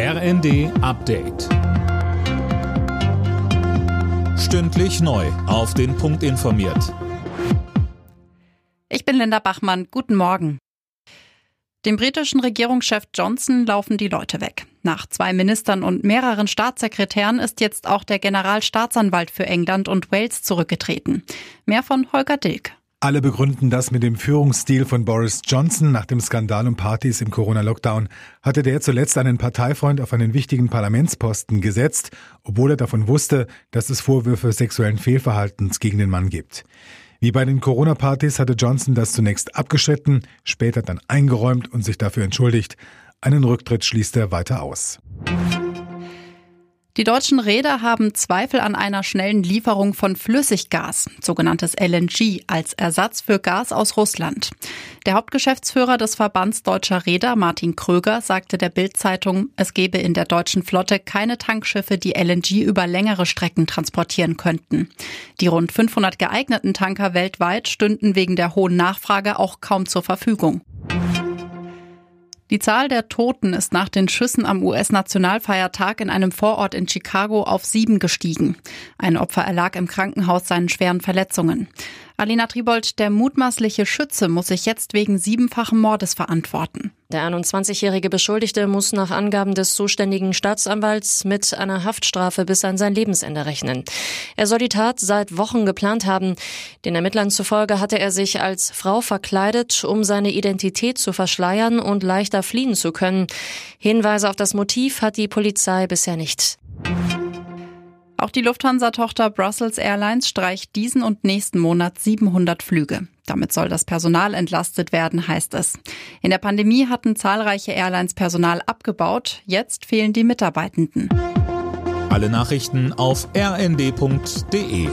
RND Update. Stündlich neu. Auf den Punkt informiert. Ich bin Linda Bachmann. Guten Morgen. Dem britischen Regierungschef Johnson laufen die Leute weg. Nach zwei Ministern und mehreren Staatssekretären ist jetzt auch der Generalstaatsanwalt für England und Wales zurückgetreten. Mehr von Holger Dilk. Alle begründen das mit dem Führungsstil von Boris Johnson nach dem Skandal um Partys im Corona-Lockdown. Hatte der zuletzt einen Parteifreund auf einen wichtigen Parlamentsposten gesetzt, obwohl er davon wusste, dass es Vorwürfe sexuellen Fehlverhaltens gegen den Mann gibt. Wie bei den Corona-Partys hatte Johnson das zunächst abgestritten, später dann eingeräumt und sich dafür entschuldigt. Einen Rücktritt schließt er weiter aus. Die deutschen Räder haben Zweifel an einer schnellen Lieferung von Flüssiggas, sogenanntes LNG, als Ersatz für Gas aus Russland. Der Hauptgeschäftsführer des Verbands deutscher Räder, Martin Kröger, sagte der Bild-Zeitung, es gebe in der deutschen Flotte keine Tankschiffe, die LNG über längere Strecken transportieren könnten. Die rund 500 geeigneten Tanker weltweit stünden wegen der hohen Nachfrage auch kaum zur Verfügung. Die Zahl der Toten ist nach den Schüssen am US-Nationalfeiertag in einem Vorort in Chicago auf sieben gestiegen. Ein Opfer erlag im Krankenhaus seinen schweren Verletzungen. Alina Tribold, der mutmaßliche Schütze muss sich jetzt wegen siebenfachen Mordes verantworten. Der 21-jährige Beschuldigte muss nach Angaben des zuständigen Staatsanwalts mit einer Haftstrafe bis an sein Lebensende rechnen. Er soll die Tat seit Wochen geplant haben. Den Ermittlern zufolge hatte er sich als Frau verkleidet, um seine Identität zu verschleiern und leichter fliehen zu können. Hinweise auf das Motiv hat die Polizei bisher nicht. Auch die Lufthansa-Tochter Brussels Airlines streicht diesen und nächsten Monat 700 Flüge. Damit soll das Personal entlastet werden, heißt es. In der Pandemie hatten zahlreiche Airlines Personal abgebaut. Jetzt fehlen die Mitarbeitenden. Alle Nachrichten auf rnd.de